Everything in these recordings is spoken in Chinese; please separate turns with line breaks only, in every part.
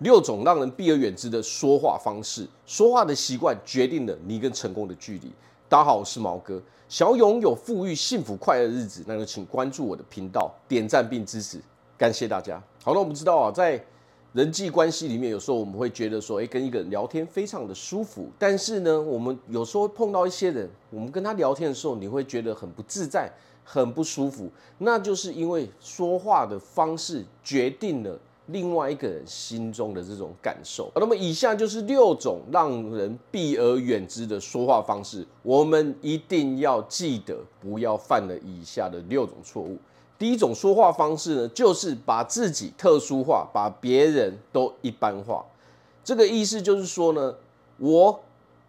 六种让人避而远之的说话方式，说话的习惯决定了你跟成功的距离。大家好，我是毛哥，想要拥有富裕、幸福、快乐的日子，那就请关注我的频道，点赞并支持，感谢大家。好了，我们知道啊，在人际关系里面，有时候我们会觉得说，诶，跟一个人聊天非常的舒服，但是呢，我们有时候碰到一些人，我们跟他聊天的时候，你会觉得很不自在，很不舒服，那就是因为说话的方式决定了。另外一个人心中的这种感受，那么以下就是六种让人避而远之的说话方式，我们一定要记得不要犯了以下的六种错误。第一种说话方式呢，就是把自己特殊化，把别人都一般化。这个意思就是说呢，我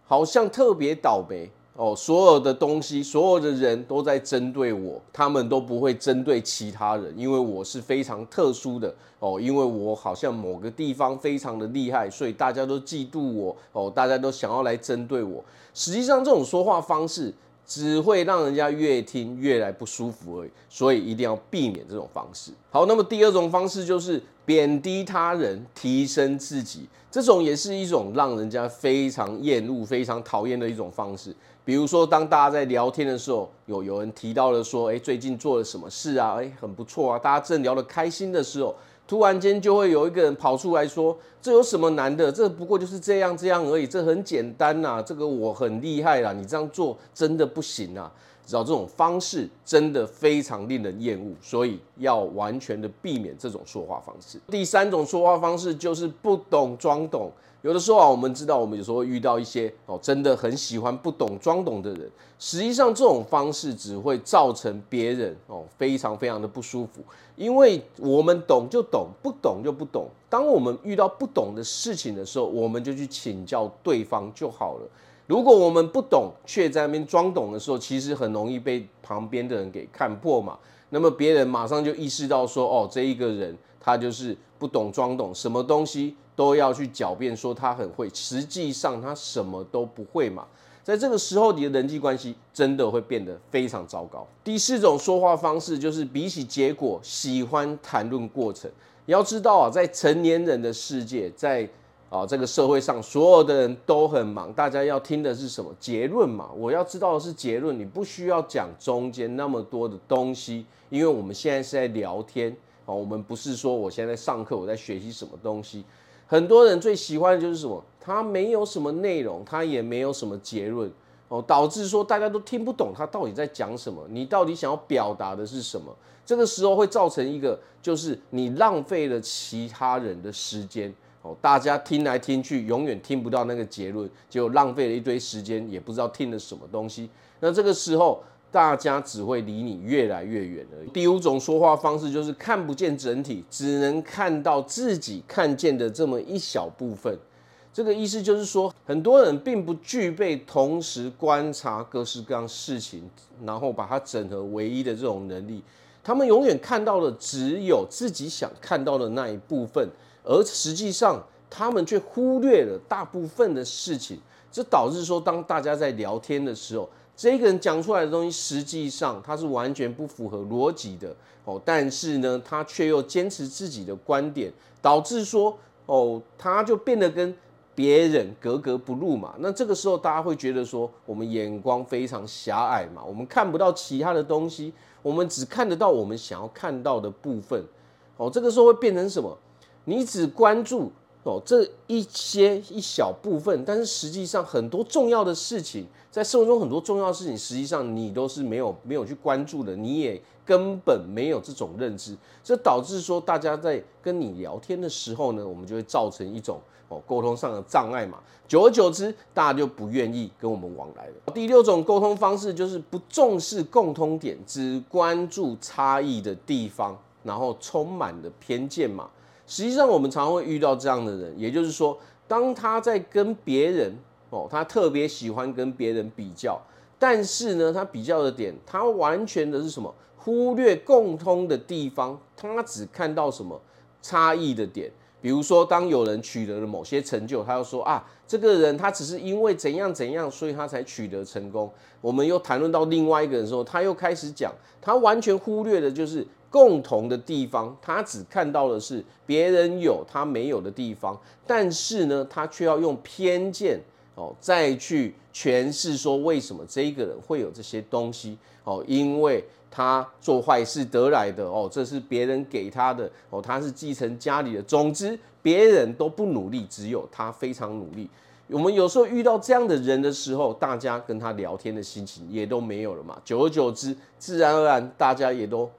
好像特别倒霉。哦，所有的东西，所有的人都在针对我，他们都不会针对其他人，因为我是非常特殊的哦，因为我好像某个地方非常的厉害，所以大家都嫉妒我哦，大家都想要来针对我。实际上，这种说话方式只会让人家越听越来不舒服而已，所以一定要避免这种方式。好，那么第二种方式就是贬低他人，提升自己，这种也是一种让人家非常厌恶、非常讨厌的一种方式。比如说，当大家在聊天的时候，有有人提到了说，哎，最近做了什么事啊？哎，很不错啊。大家正聊得开心的时候，突然间就会有一个人跑出来说，这有什么难的？这不过就是这样这样而已，这很简单呐。这个我很厉害啦，你这样做真的不行啊。知道这种方式真的非常令人厌恶，所以要完全的避免这种说话方式。第三种说话方式就是不懂装懂。有的时候啊，我们知道，我们有时候会遇到一些哦，真的很喜欢不懂装懂的人。实际上，这种方式只会造成别人哦非常非常的不舒服，因为我们懂就懂，不懂就不懂。当我们遇到不懂的事情的时候，我们就去请教对方就好了。如果我们不懂，却在那边装懂的时候，其实很容易被旁边的人给看破嘛。那么别人马上就意识到说，哦，这一个人他就是不懂装懂，什么东西。都要去狡辩说他很会，实际上他什么都不会嘛。在这个时候，你的人际关系真的会变得非常糟糕。第四种说话方式就是比起结果，喜欢谈论过程。你要知道啊，在成年人的世界，在啊这个社会上，所有的人都很忙，大家要听的是什么结论嘛？我要知道的是结论，你不需要讲中间那么多的东西，因为我们现在是在聊天啊，我们不是说我现在上课，我在学习什么东西。很多人最喜欢的就是什么？他没有什么内容，他也没有什么结论哦，导致说大家都听不懂他到底在讲什么。你到底想要表达的是什么？这个时候会造成一个，就是你浪费了其他人的时间大家听来听去，永远听不到那个结论，就浪费了一堆时间，也不知道听了什么东西。那这个时候。大家只会离你越来越远而已。第五种说话方式就是看不见整体，只能看到自己看见的这么一小部分。这个意思就是说，很多人并不具备同时观察各式各样事情，然后把它整合为一的这种能力。他们永远看到的只有自己想看到的那一部分，而实际上他们却忽略了大部分的事情。这导致说，当大家在聊天的时候，这个人讲出来的东西，实际上他是完全不符合逻辑的哦，但是呢，他却又坚持自己的观点，导致说哦，他就变得跟别人格格不入嘛。那这个时候，大家会觉得说，我们眼光非常狭隘嘛，我们看不到其他的东西，我们只看得到我们想要看到的部分。哦，这个时候会变成什么？你只关注。哦，这一些一小部分，但是实际上很多重要的事情，在生活中很多重要的事情，实际上你都是没有没有去关注的，你也根本没有这种认知，这导致说大家在跟你聊天的时候呢，我们就会造成一种哦沟通上的障碍嘛，久而久之，大家就不愿意跟我们往来了。第六种沟通方式就是不重视共通点，只关注差异的地方，然后充满了偏见嘛。实际上，我们常会遇到这样的人，也就是说，当他在跟别人哦，他特别喜欢跟别人比较，但是呢，他比较的点，他完全的是什么？忽略共通的地方，他只看到什么差异的点。比如说，当有人取得了某些成就，他又说啊，这个人他只是因为怎样怎样，所以他才取得成功。我们又谈论到另外一个人的时候，他又开始讲，他完全忽略的就是共同的地方，他只看到的是别人有他没有的地方，但是呢，他却要用偏见哦再去诠释说为什么这个人会有这些东西哦，因为他做坏事得来的哦，这是别人给他的哦，他是继承家里的。总之，别人都不努力，只有他非常努力。我们有时候遇到这样的人的时候，大家跟他聊天的心情也都没有了嘛。久而久之，自然而然大家也都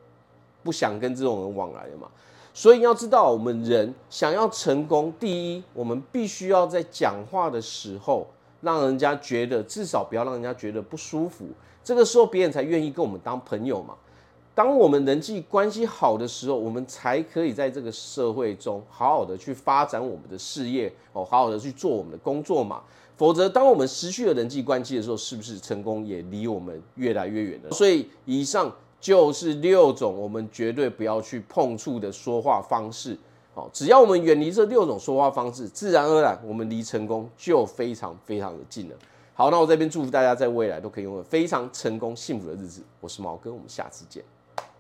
不想跟这种人往来了嘛。所以要知道，我们人想要成功，第一，我们必须要在讲话的时候，让人家觉得至少不要让人家觉得不舒服。这个时候，别人才愿意跟我们当朋友嘛。当我们人际关系好的时候，我们才可以在这个社会中好好的去发展我们的事业哦，好好的去做我们的工作嘛。否则，当我们失去了人际关系的时候，是不是成功也离我们越来越远了？所以，以上就是六种我们绝对不要去碰触的说话方式。好，只要我们远离这六种说话方式，自然而然我们离成功就非常非常的近了。好，那我这边祝福大家在未来都可以拥有非常成功幸福的日子。我是毛哥，我们下次见。